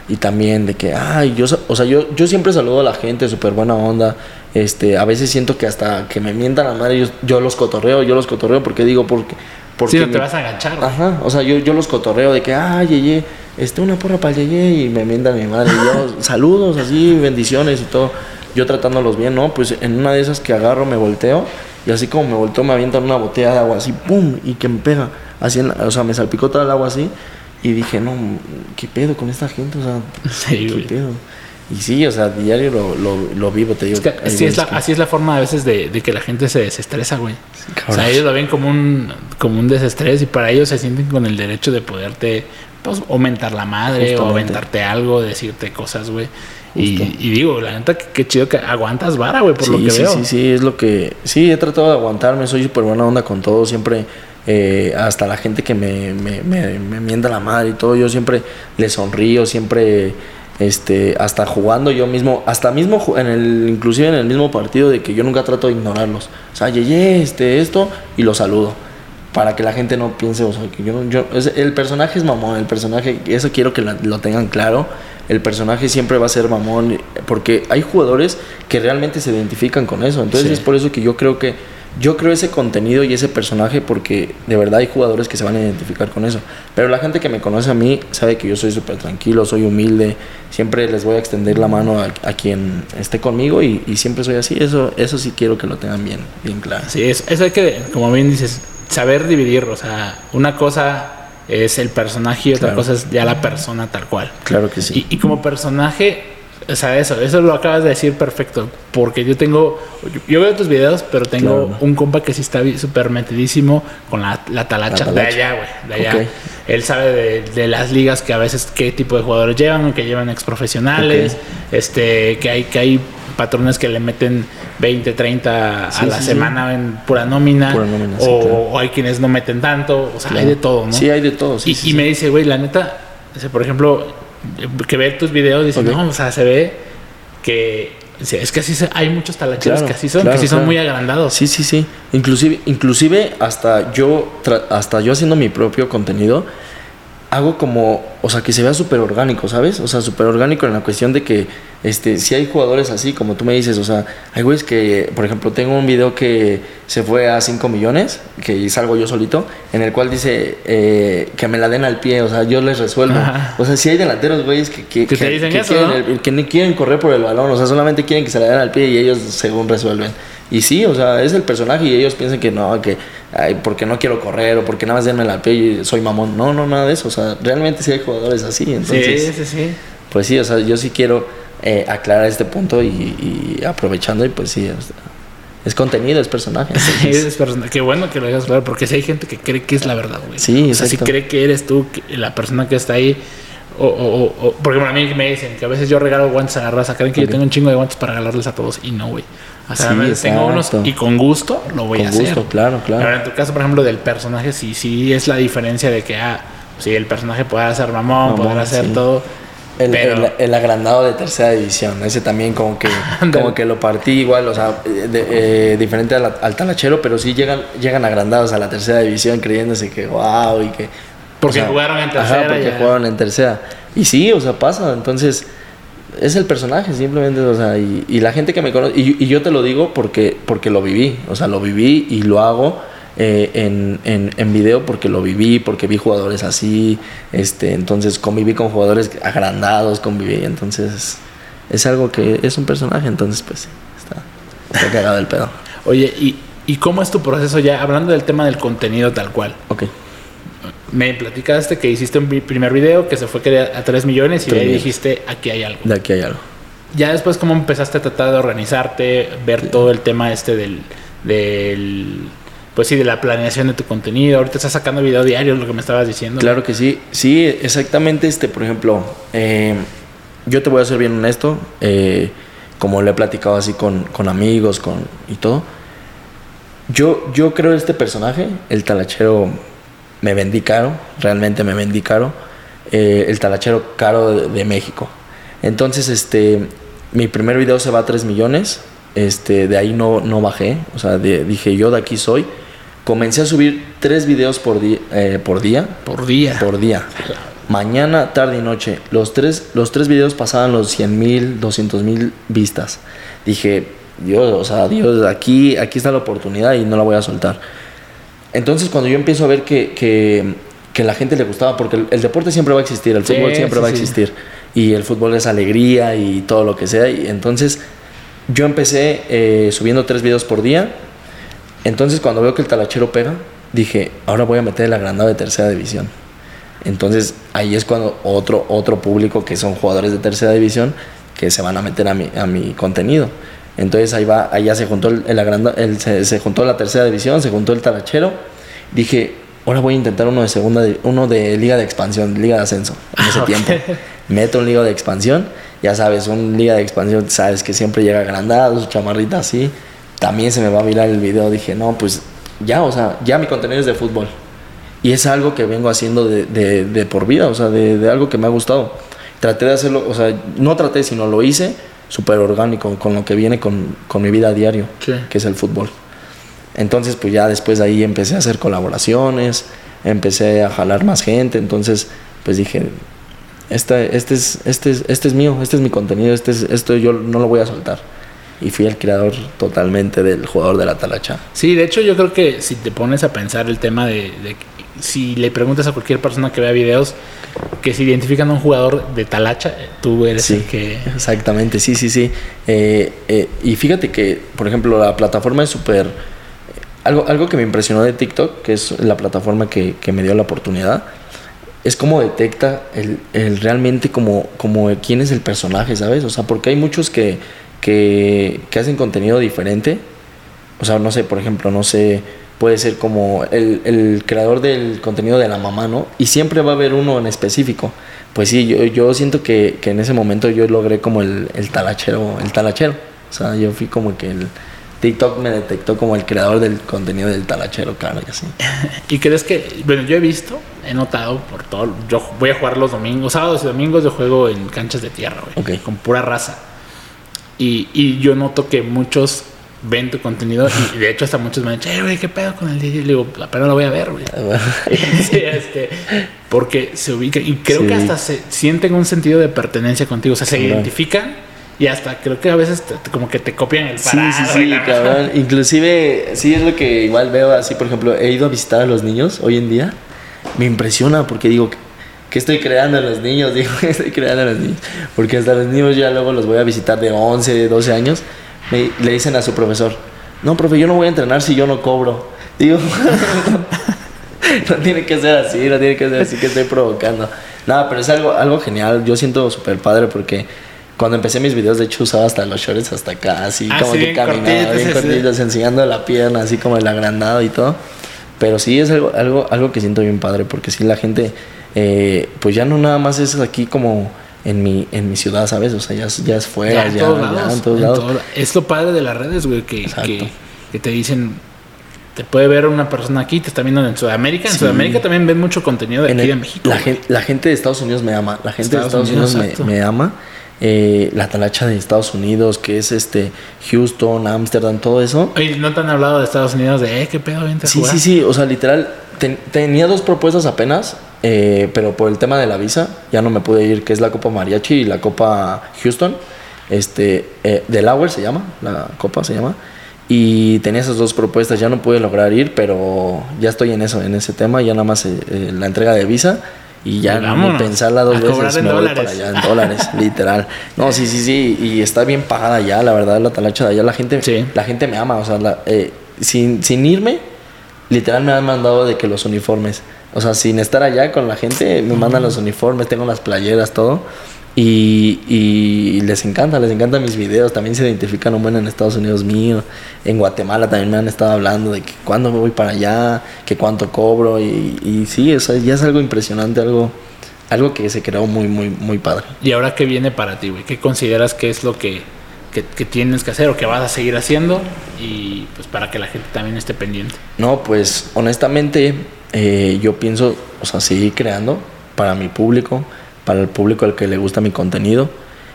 Y también de que, ay, yo, o sea, yo, yo siempre saludo a la gente, súper buena onda. Este, a veces siento que hasta que me mientan la madre, yo, yo los cotorreo, yo los cotorreo porque digo, porque... porque Sí, no te vas a agachar. güey. Ajá, o sea, yo, yo los cotorreo de que, ay, yeye, este, una porra para el yeye, y me mientan mi madre. Y yo, (laughs) saludos, así, bendiciones y todo. Yo tratándolos bien, ¿no? Pues en una de esas que agarro, me volteo, y así como me volteo, me avientan una botella de agua, así, ¡pum! Y que me pega. Así, en la- o sea, me salpicó toda el agua así, y dije, no, ¿qué pedo con esta gente? O sea, (laughs) Sí, ¿qué güey. pedo? Y sí, o sea, diario lo, lo, lo vivo, te digo. Es que así, es la, que- así es la forma a veces de, de que la gente se desestresa, güey. o sea, ellos lo ven como un, como un desestrés y para ellos se sienten con el derecho de poderte pues, aumentar la madre o Justamente. aventarte algo, decirte cosas, güey. Y, digo, la neta, qué, chido que aguantas vara, güey, por sí, lo que sí, veo. Sí, sí, es lo que... Sí, he tratado de aguantarme, soy súper buena onda con todo, siempre... eh, hasta la gente que me, me, me, me la madre y todo, yo siempre le sonrío, siempre... Este, hasta jugando yo mismo, hasta mismo en el, inclusive en el mismo partido de que yo nunca trato de ignorarlos. O sea, yeye, este, esto, y lo saludo. Para que la gente no piense, o sea, que yo, yo es- el personaje es mamón, el personaje, eso quiero que la- lo tengan claro. El personaje siempre va a ser mamón, porque hay jugadores que realmente se identifican con eso. Entonces Sí. es por eso que yo creo que yo creo ese contenido y ese personaje porque de verdad hay jugadores que se van a identificar con eso. Pero la gente que me conoce a mí sabe que yo soy súper tranquilo, soy humilde, siempre les voy a extender la mano a, a quien esté conmigo y, y siempre soy así. Eso, eso sí quiero que lo tengan bien, bien claro. Sí, es- eso hay que, como bien dices, saber dividir. O sea, una cosa es el personaje y otra Claro. cosa es ya la persona tal cual. Claro que sí. Y, y como personaje, o sea, eso, eso lo acabas de decir perfecto. Porque yo tengo, yo, veo tus videos, pero tengo Claro. un compa que sí está súper metidísimo con la, la talacha, La de allá, güey, de allá. Él sabe de, de las ligas que a veces qué tipo de jugadores llevan, que llevan ex profesionales, Ok. este, que hay, que hay patrones que le meten 20, 30 Sí, a la sí, sí. semana en pura nómina, Pura nómina, sí, o, claro. o hay quienes no meten tanto, o sea, hay de todo, ¿no? Sí, hay de todo. sí, y, y me dice, güey, la neta, por ejemplo, que ve tus videos, dice, Ok. no, o sea, se ve que dice, es que así se- hay muchos talacheros Claro, que así son, claro, que sí son muy agrandados. Sí, sí, sí. Inclusive, inclusive hasta yo, hasta yo haciendo mi propio contenido, hago como, o sea, que se vea súper orgánico, ¿sabes? O sea, súper orgánico en la cuestión de que, este, si hay jugadores así, como tú me dices, o sea, hay güeyes que, por ejemplo, tengo un video que se fue a 5 millones, que salgo yo solito, en el cual dice eh, que me la den al pie, o sea, yo les resuelvo. O sea, si hay delanteros, güeyes, que, que, Que dicen eso, quieren, ¿no? que ni quieren correr por el balón, o sea, solamente quieren que se la den al pie y ellos según resuelven. Y sí, o sea, es el personaje y ellos piensan que no, que ay, porque no quiero correr o porque nada más denme al pie y soy mamón. No, no, nada de eso. O sea, realmente sí hay jugadores así. Entonces, sí, sí, sí. pues sí, o sea, yo sí quiero eh, aclarar este punto y, y aprovechando y pues sí, o sea, es contenido, es personaje. (laughs) Sí, es persona- Qué bueno que lo claro, porque si hay gente que cree que es la verdad, güey. Sí, O sea, si cree que eres tú que- la persona que está ahí. O, o, o- o- porque bueno, a mí me dicen que a veces yo regalo guantes a la raza. Creen que yo tengo un chingo de guantes para regalarles a todos. Y no, güey. O sea, tengo unos y con gusto lo voy Con a hacer. gusto, claro, claro. Ahora, en tu caso, por ejemplo, del personaje, sí, sí es la diferencia de que, ah, sí, el personaje puede hacer mamón, Mamón, poder hacer sí. todo. El, pero, el- el agrandado de tercera división, ese también como que, (laughs) como que lo partí igual, o sea, de- eh, diferente a la- al talachero, pero sí llegan, llegan agrandados a la tercera división creyéndose que wow y que... Porque o sea, jugaron en ajá, tercera. porque ya. jugaron en tercera. Y sí, o sea, pasa, entonces es el personaje simplemente, o sea, y, y la gente que me conoce, y, y yo te lo digo porque, porque lo viví, o sea, lo viví y lo hago eh, en, en, en video porque lo viví, porque vi jugadores así, este, entonces conviví con jugadores agrandados, conviví, entonces es algo que es un personaje, entonces pues está, está cagado el pedo. (laughs) Oye, ¿y, ¿y cómo es tu proceso ya? Hablando del tema del contenido tal cual. Ok, Me platicaste que hiciste un primer video que se fue a 3 millones y ahí dijiste, aquí hay algo. de aquí hay algo. Ya después, ¿cómo empezaste a tratar de organizarte, ver todo el tema este del, del, pues sí, de la planeación de tu contenido? Ahorita estás sacando video diario, lo que me estabas diciendo. Claro que sí, sí, exactamente, este, por ejemplo, eh, yo te voy a ser bien honesto, eh, como le he platicado así con, con amigos con, y todo, yo, yo creo este personaje, el talachero, me vendí caro, realmente me vendí caro, eh, el talachero caro de, de México. Entonces, este, mi primer video se va a 3 millones, este, de ahí no, no bajé, o sea, de- dije yo de aquí soy. Comencé a subir tres videos por, eh, por día, Por día. por día. Mañana, tarde y noche. Los tres, los tres videos pasaban los 100 mil, 200 mil vistas. Dije, Dios, o sea, Dios, aquí, aquí está la oportunidad y no la voy a soltar. Entonces, cuando yo empiezo a ver que, que, que la gente le gustaba, porque el, el deporte siempre va a existir, el Sí, fútbol siempre sí, va a sí. existir. Y el fútbol es alegría y todo lo que sea. Y entonces, yo empecé eh, subiendo tres videos por día. Entonces, cuando veo que el talachero pega, dije, ahora voy a meter el agrandado de tercera división. Entonces, ahí es cuando otro, otro público que son jugadores de tercera división que se van a meter a mi, a mi contenido. Entonces, ahí va, ya se juntó el, el agranda- el- se, se juntó la tercera división, se juntó el talachero. Dije, ahora voy a intentar uno de segunda, uno de liga de expansión, liga de ascenso, en ese Ok. tiempo. Meto un liga de expansión, ya sabes, un liga de expansión, sabes que siempre llega agrandado, su chamarrita así. También se me va a virar el video. Dije, no, pues ya, o sea, ya mi contenido es de fútbol. Y es algo que vengo haciendo de, de- de por vida, o sea, de, de algo que me ha gustado. Traté de hacerlo, o sea, no traté, sino lo hice súper orgánico, con lo que viene con, con mi vida a diario, Sí. que es el fútbol. Entonces, pues ya después de ahí empecé a hacer colaboraciones, empecé a jalar más gente, entonces, pues dije, este, este, es, este, es, este es mío, este es mi contenido, este es, esto yo no lo voy a soltar. Y fui el creador totalmente del jugador de la talacha. Sí, de hecho yo creo que si te pones a pensar el tema de, de- si le preguntas a cualquier persona que vea videos que se identifican a un jugador de talacha, tú eres Sí, el que... exactamente, sí, sí, sí. Eh, eh, y fíjate que, por ejemplo, la plataforma es súper... Algo, algo que me impresionó de TikTok, que es la plataforma que, que me dio la oportunidad, es cómo detecta el, el realmente como, como quién es el personaje, ¿sabes? O sea, porque hay muchos que, que, que hacen contenido diferente. O sea, no sé, por ejemplo, no sé, puede ser como el, el creador del contenido de la mamá, ¿no? Y siempre va a haber uno en específico. Pues sí, yo, yo siento que, que en ese momento yo logré como el, el talachero, el talachero. O sea, yo fui como que el TikTok me detectó como el creador del contenido del talachero, claro, y así. (laughs) ¿Y crees que, bueno, yo he visto, he notado por todo, yo voy a jugar los domingos, sábados y domingos yo juego en canchas de tierra, güey, Ok. con pura raza. Y, y yo noto que muchos ven tu contenido y de hecho hasta muchos me han dicho, güey, ¿qué pedo con el DJ? Le digo, apenas lo voy a ver, güey. (laughs) sí, este, porque se ubica y creo que hasta se sienten un sentido de pertenencia contigo, o sea, se identifican y hasta creo que a veces como que te copian el parado. Sí, sí, sí, cabrón. Inclusive, sí es lo que igual veo así, por ejemplo, he ido a visitar a los niños hoy en día. Me impresiona porque digo, ¿qué estoy creando a los niños? (laughs) Digo, ¿qué estoy creando a los niños? Porque hasta los niños ya luego los voy a visitar de 11, 12 años. Le dicen a su profesor, no, profe, yo no voy a entrenar si yo no cobro. Digo, (laughs) no tiene que ser así, no tiene que ser así que estoy provocando. Nada, pero es algo, algo genial. Yo siento súper padre porque cuando empecé mis videos, de hecho, usaba hasta los shorts hasta acá, así ah, como que caminaba bien cortitos, enseñando la pierna, así como el agrandado y todo. Pero sí es algo, algo, algo que siento bien padre, porque sí la gente, eh, pues ya no nada más es aquí como en mi, en mi ciudad, ¿sabes? O sea, ya, ya es fuera, ya, en todos lados. es lo padre de las redes, güey, que, que, te dicen, te puede ver una persona aquí, te está viendo en Sudamérica. En Sudamérica también ven mucho contenido de aquí de México. La gente, la gente, de Estados Unidos me ama, la gente de Estados Unidos, me, me, ama. Eh, la talacha de Estados Unidos, que es este Houston, Amsterdam, todo eso. Oye, ¿no te han hablado de Estados Unidos de, eh, qué pedo, vente Sí, sí, sí, o sea, literal, tenía dos propuestas apenas, eh, pero por el tema de la visa ya no me pude ir, que es la Copa Mariachi y la Copa Houston, este, eh, Delaware se llama, la Copa se llama. Y tenía esas dos propuestas, ya no pude lograr ir, pero ya estoy en eso, en ese tema, ya nada más la entrega de visa y ya no pensarla dos veces me voy para allá en dólares, (laughs) literal. No, sí, sí, sí, y está bien pagada ya, la verdad, la talacha de allá, la gente, la gente me ama, o sea, eh, sin, sin irme, literal me han mandado de que los uniformes, o sea, sin estar allá con la gente, me mandan los uniformes, tengo las playeras, todo. Y, les encanta, les encantan mis videos. También se identifican un buen en Estados Unidos mío. En Guatemala también me han estado hablando de que cuándo me voy para allá, que cuánto cobro. Y, y sí, o sea, ya es algo impresionante, algo, algo que se creó muy, muy, muy padre. ¿Y ahora qué viene para ti, güey? ¿Qué consideras que es lo que, que, tienes que hacer o que vas a seguir haciendo? Y pues para que la gente también esté pendiente. No, pues honestamente eh, yo pienso, o sea, seguir creando para mi público para el público al que le gusta mi contenido.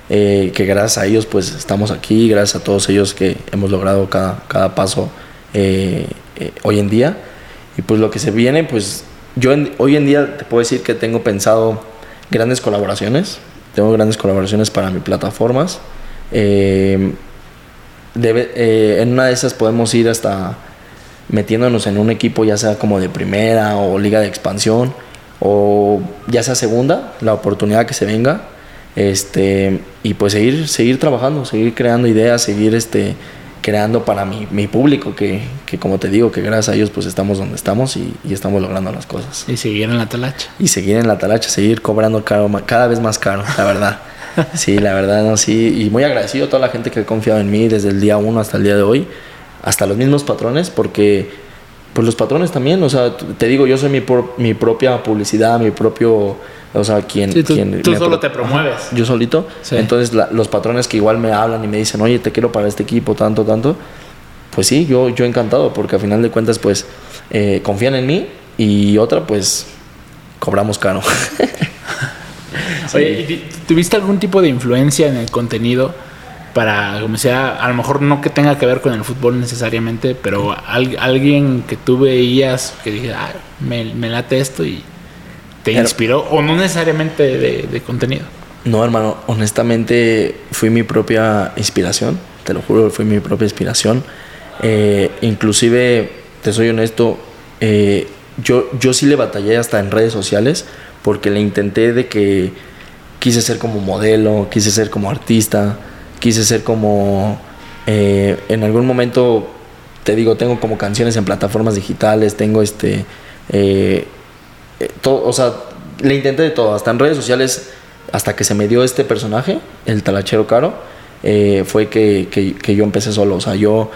Eh, que gracias a ellos pues estamos aquí, gracias a todos ellos que hemos logrado cada, cada paso eh, eh, hoy en día. Y pues lo que se viene, pues yo hoy en día te puedo decir que tengo pensado grandes colaboraciones, tengo grandes colaboraciones para mis plataformas. en una de esas podemos ir hasta metiéndonos en un equipo ya sea como de primera o liga de expansión o ya sea segunda, la oportunidad que se venga, este, y pues seguir, seguir trabajando, seguir creando ideas, seguir este, creando para mi, mi público, que, que, como te digo, que gracias a ellos pues estamos donde estamos y, y, estamos logrando las cosas. Y seguir en la talacha. Y seguir en la talacha, seguir cobrando caro, cada vez más caro, la verdad. (laughs) sí, la verdad, no, sí. Y muy agradecido a toda la gente que ha confiado en mí desde el día uno hasta el día de hoy, hasta los mismos patrones, porque pues los patrones también, o sea, te digo, yo soy mi, mi propia publicidad, mi propio, o sea, quien... tú, quien tú solo te promueves. yo solito. Entonces los patrones que igual me hablan y me dicen, oye, te quiero para este equipo, tanto, tanto, pues sí, yo, yo encantado, porque a final de cuentas, pues, eh, confían en mí y otra, pues, cobramos caro. (laughs) Oye, ¿tuviste algún tipo de influencia en el contenido? Para, como sea, a lo mejor no que tenga que ver con el fútbol necesariamente, pero alguien que tú veías que dije, ah, me, late esto y te inspiró, o no necesariamente de, contenido. No, hermano, honestamente fui mi propia inspiración, te lo juro, fui mi propia inspiración. Eh, inclusive, te soy honesto, eh, yo, yo sí le batallé hasta en redes sociales porque le intenté de que quise ser como modelo, quise ser como artista, quise ser como, eh, en algún momento, te digo, tengo como canciones en plataformas digitales, tengo este, eh, eh, todo, o sea, le intenté de todo, hasta en redes sociales, hasta que se me dio este personaje, el talachero caro, fue que, que, yo empecé solo, o sea, yo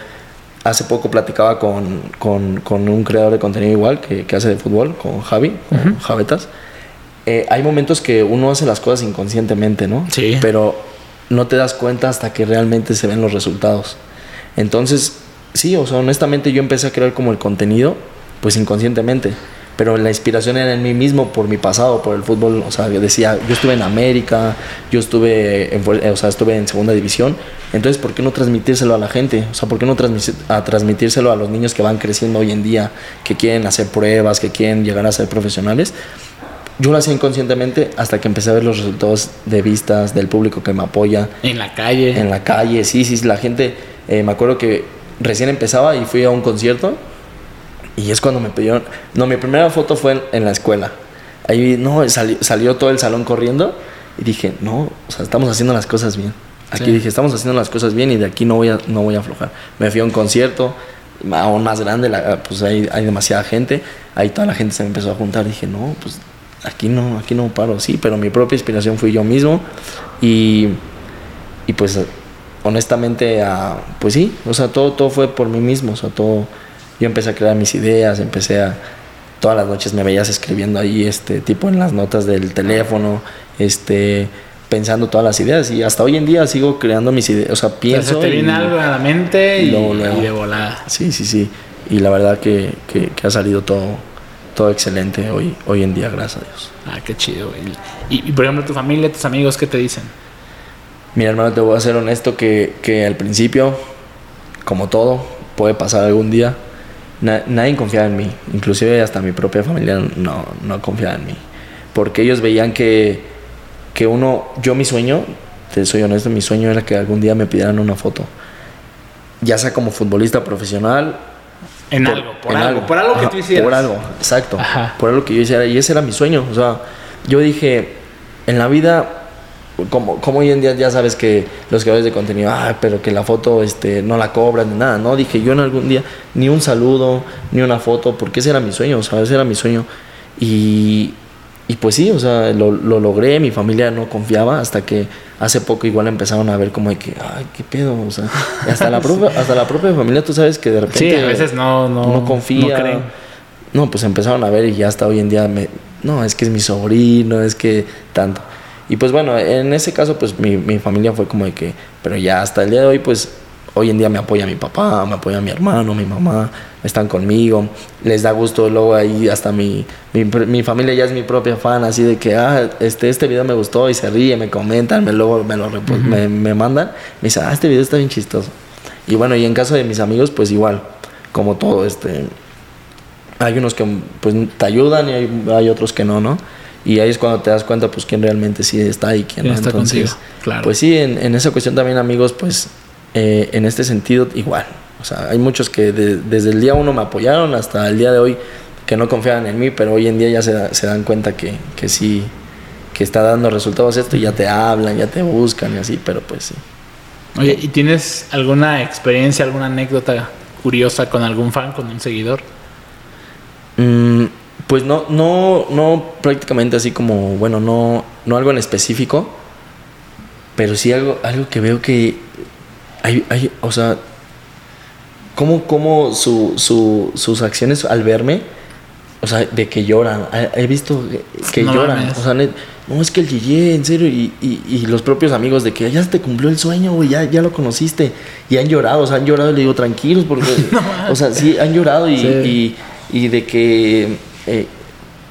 hace poco platicaba con, con, con un creador de contenido igual, que, que hace de fútbol, con Javi, con Javetas. hay momentos que uno hace las cosas inconscientemente, ¿no? Sí. Pero no te das cuenta hasta que realmente se ven los resultados. Entonces, sí, o sea, honestamente yo empecé a crear como el contenido, pues inconscientemente. pero la inspiración era en mí mismo por mi pasado, por el fútbol. O sea, yo decía, yo estuve en América, yo estuve en, o sea, estuve en segunda división. Entonces, ¿por qué no transmitírselo a la gente? O sea, ¿por qué no a transmitírselo a los niños que van creciendo hoy en día, que quieren hacer pruebas, que quieren llegar a ser profesionales? Yo lo hacía inconscientemente hasta que empecé a ver los resultados de vistas del público que me apoya. En la calle. En la calle, sí, sí, la gente. Eh, me acuerdo que recién empezaba y fui a un concierto y es cuando me pidieron. No, mi primera foto fue en, la escuela. Ahí no, salió todo el salón corriendo y dije, no, o sea, estamos haciendo las cosas bien. Aquí dije, estamos haciendo las cosas bien y de aquí no voy a, no voy a aflojar. Me fui a un concierto, aún más grande, pues hay, hay demasiada gente. Ahí toda la gente se me empezó a juntar. Dije, no, pues aquí no, aquí no paro, sí, pero mi propia inspiración fui yo mismo. Y, y pues honestamente, pues sí, o sea, todo, todo fue por mí mismo, o sea, todo yo empecé a crear mis ideas, empecé a todas las noches me veías escribiendo ahí este tipo en las notas del teléfono, este pensando todas las ideas y hasta hoy en día sigo creando mis ideas, o sea, pienso te viene algo a la mente y, de volada. Sí, sí, sí. Y la verdad que, que, ha salido todo todo excelente hoy hoy en día, gracias a Dios. Ah, qué chido. Y, y, por ejemplo, tu familia, tus amigos, ¿qué te dicen? Mira, hermano, te voy a ser honesto que, que al principio, como todo, puede pasar algún día nadie confiaba en mí, inclusive hasta mi propia familia no, no confiaba en mí, porque ellos veían que, que uno, yo mi sueño, te soy honesto, mi sueño era que algún día me pidieran una foto, ya sea como futbolista profesional. En algo, por algo, por algo que tú hicieras. Por algo, exacto, por algo que yo hiciera, y ese era mi sueño, o sea, yo dije, en la vida como, como hoy en día ya sabes que los creadores de contenido, ah, pero que la foto este, no la cobran ni nada, ¿no? Dije yo en algún día, ni un saludo, ni una foto, porque ese era mi sueño, o sea, ese era mi sueño. Y, y pues sí, o sea, lo, lo, logré, mi familia no confiaba hasta que hace poco igual empezaron a ver como de que, ay, qué pedo, o sea, hasta la (laughs) propia, hasta la propia familia tú sabes que de repente... Sí, a veces no, no, no confía. No, no, pues empezaron a ver y ya hasta hoy en día me... No, es que es mi sobrino, es que tanto. Y pues bueno, en ese caso pues mi, mi, familia fue como de que, pero ya hasta el día de hoy pues hoy en día me apoya mi papá, me apoya mi hermano, mi mamá, están conmigo, les da gusto, luego ahí hasta mi, mi, mi, familia ya es mi propia fan, así de que, ah, este, este video me gustó y se ríe, me comentan, me, luego me lo me, me, mandan, me dicen, ah, este video está bien chistoso. Y bueno, y en caso de mis amigos pues igual, como todo, este, hay unos que pues te ayudan y hay, hay otros que no, ¿no? Y ahí es cuando te das cuenta, pues, quién realmente sí está y quién, no. Está Entonces, claro. pues sí, en, en, esa cuestión también, amigos, pues, eh, en este sentido, igual. O sea, hay muchos que desde el día uno me apoyaron hasta el día de hoy que no confiaban en mí, pero hoy en día ya se, se dan cuenta que, que sí, que está dando resultados esto y ya te hablan, ya te buscan y así, pero pues sí. Oye, ¿y tienes alguna experiencia, alguna anécdota curiosa con algún fan, con un seguidor? Mm, pues no, no, no prácticamente así como, bueno, no, no algo en específico, pero sí algo, algo que veo que hay, hay o sea, como, como su, su, sus acciones al verme, o sea, de que lloran, he visto que, lloran, o sea, no, es que el Gigi, en serio, y, y, y, los propios amigos de que ya se te cumplió el sueño, güey, ya, ya lo conociste, y han llorado, o sea, han llorado, y le digo, tranquilos, porque, (laughs) o sea, sí, han llorado y, y, y de que eh,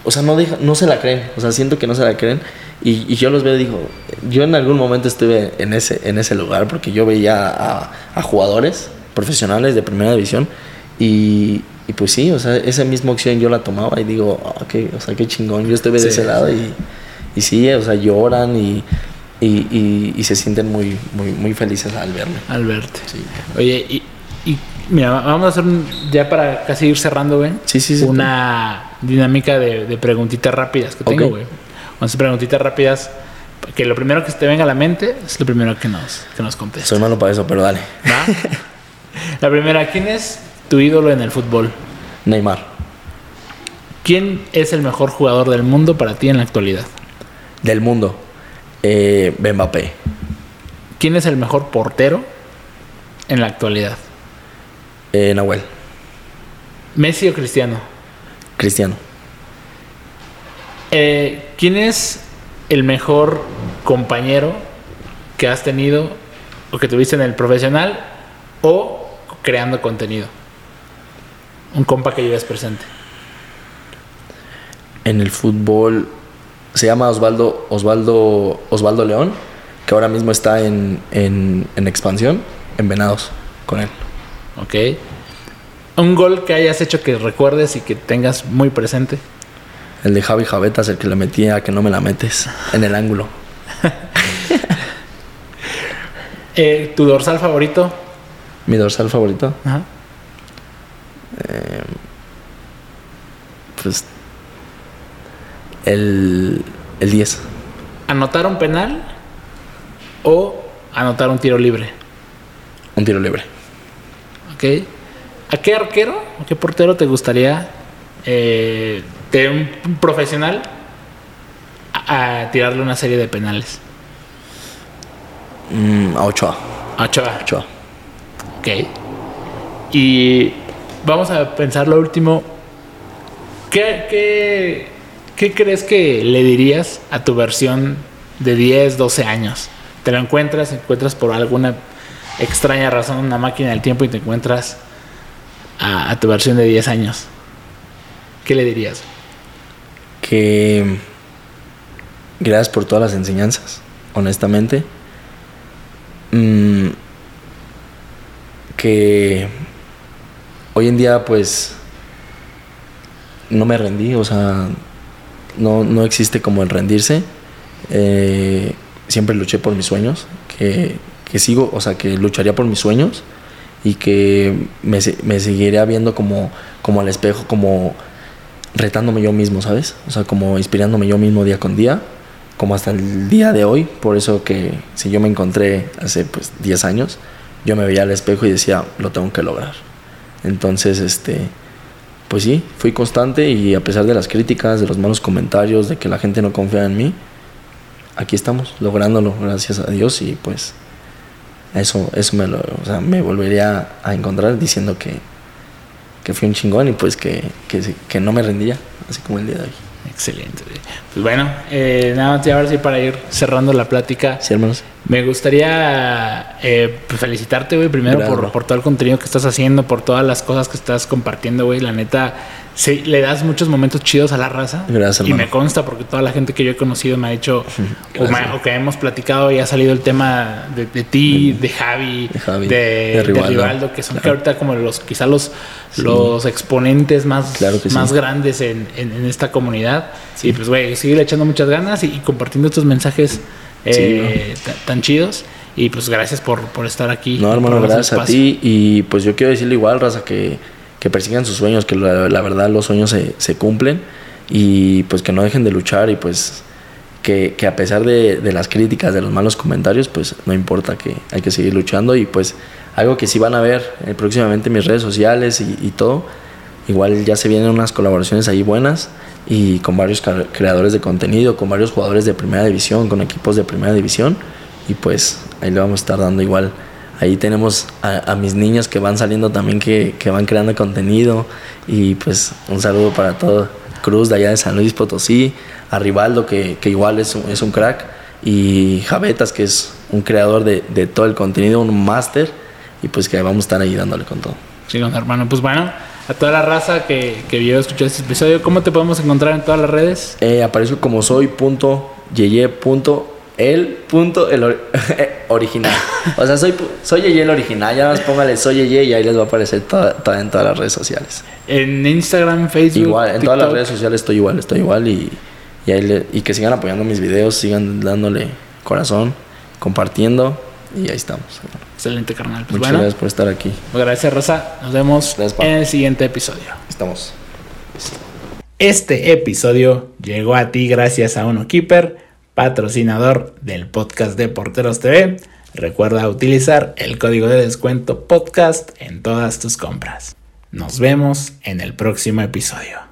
o sea, no, deja, no se la creen, o sea, siento que no se la creen. Y, yo los veo, digo, yo en algún momento estuve en ese, en ese lugar porque yo veía a, jugadores profesionales de primera división y, y, pues sí, o sea, esa misma opción yo la tomaba y digo, oh, o sea, qué chingón, yo estuve de ese lado y, y sí, o sea, lloran y, y, y, se sienten muy, muy, muy felices al verme. Al verte. Sí. Oye, y, y mira, vamos a hacer ya para casi ir cerrando, güey. Sí, sí, sí. Una dinámica de, preguntitas rápidas que tengo, güey. Vamos a hacer preguntitas rápidas. Que lo primero que te venga a la mente es lo primero que nos, que nos contestes. Soy malo para eso, pero dale. (laughs) la primera, ¿quién es tu ídolo en el fútbol? Neymar. ¿Quién es el mejor jugador del mundo para ti en la actualidad? Del mundo. Eh, Mbappé. ¿Quién es el mejor portero en la actualidad? Eh, Nahuel. ¿Messi o Cristiano? Cristiano. Eh, ¿Quién es el mejor compañero que has tenido o que tuviste en el profesional o creando contenido? Un compa que lleves presente. en el fútbol se llama Osvaldo, Osvaldo, Osvaldo León, que ahora mismo está en, en, en expansión, en Venados, con él. Ok. Un gol que hayas hecho que recuerdes y que tengas muy presente. El de Javi Javetas, el que le metía que no me la metes en el ángulo. (laughs) Eh, ¿Tu dorsal favorito? Mi dorsal favorito, Ajá. pues. El, el 10. ¿Anotar un penal o anotar un tiro libre? Un tiro libre. Ok. ¿A qué arquero o qué portero te gustaría eh, de un, profesional a, a tirarle una serie de penales? Mm, a Ochoa. A Ochoa. Ochoa. Ok. Y vamos a pensar lo último. ¿Qué, qué, qué crees que le dirías a tu versión de 10, 12 años? Te lo encuentras, encuentras por alguna extraña razón una máquina del tiempo y te encuentras a, a tu versión de 10 años. ¿Qué le dirías? Que. Gracias por todas las enseñanzas, honestamente. Mm, que hoy en día, pues. No me rendí, o sea. No, no existe como el rendirse. Eh, siempre luché por mis sueños. Que, que sigo, o sea, que lucharía por mis sueños. Y que me, me seguiría viendo como, como al espejo, como retándome yo mismo, ¿sabes? O sea, como inspirándome yo mismo día con día, como hasta el día de hoy. Por eso que si yo me encontré hace pues 10 años, yo me veía al espejo y decía, lo tengo que lograr. Entonces, este, pues sí, fui constante y a pesar de las críticas, de los malos comentarios, de que la gente no confía en mí, aquí estamos, lográndolo, gracias a Dios y pues eso, eso me, lo, o sea, me volvería a encontrar diciendo que, que fui un chingón y pues que, que, que no me rendía, así como el día de hoy. Excelente. Pues bueno, eh, nada más y ahora sí para ir cerrando la plática. Sí, hermanos. Me gustaría eh, pues, felicitarte, güey, primero por, todo el contenido que estás haciendo, por todas las cosas que estás compartiendo, güey. La neta, sí, le das muchos momentos chidos a la raza. Gracias, Y me consta porque toda la gente que yo he conocido me ha dicho, (laughs) o, me- o que hemos platicado y ha salido el tema de, de ti, de Javi, De Javi, de, Rivaldo. Rivaldo, que son que ahorita como los, quizá los, los exponentes más, Claro que sí. más grandes en, en- en esta comunidad. Sí, pues, güey, sigue echando muchas ganas y, y compartiendo estos mensajes eh, ta- tan chidos. Y pues gracias por, por estar aquí. No, hermano, gracias a ti. Y pues yo quiero decirle igual, raza, que, que persigan sus sueños, que la, la verdad los sueños se, se cumplen y pues que no dejen de luchar y pues que, que a pesar de, de las críticas, de los malos comentarios, pues no importa que hay que seguir luchando y pues algo que sí van a ver eh, próximamente en mis redes sociales y, y todo. Igual ya se vienen unas colaboraciones ahí buenas y con varios creadores de contenido, con varios jugadores de primera división, con equipos de primera división y pues ahí le vamos a estar dando igual. Ahí tenemos a, mis niños que van saliendo también, que, van creando contenido y pues un saludo para todo Cruz de allá de San Luis Potosí, a Rivaldo que, igual es un, crack y Javetas que es un creador de, de todo el contenido, un máster y pues que vamos a estar ahí dándole con todo. Sí, hermano. Pues bueno, a toda la raza que, que vio escuchó este episodio, ¿cómo te podemos encontrar en todas las redes? Eh, aparezco como soy punto yeye punto el punto el ori- (laughs) original. O sea, soy, soy Yeye el original. Ya más póngale soy Yeye y ahí les va a aparecer toda, toda- en todas las redes sociales. En Instagram, Facebook. Igual, en todas las redes sociales estoy igual, estoy igual y, y, ahí le- y que sigan apoyando mis videos, sigan dándole corazón, compartiendo y ahí estamos. Excelente, carnal. Pues Muchas bueno, gracias por estar aquí. gracias, Rosa. Nos vemos Gracias, en el siguiente episodio. Estamos. Este episodio llegó a ti gracias a Uno Keeper, patrocinador del podcast de Porteros TV. Recuerda utilizar el código de descuento podcast en todas tus compras. Nos vemos en el próximo episodio.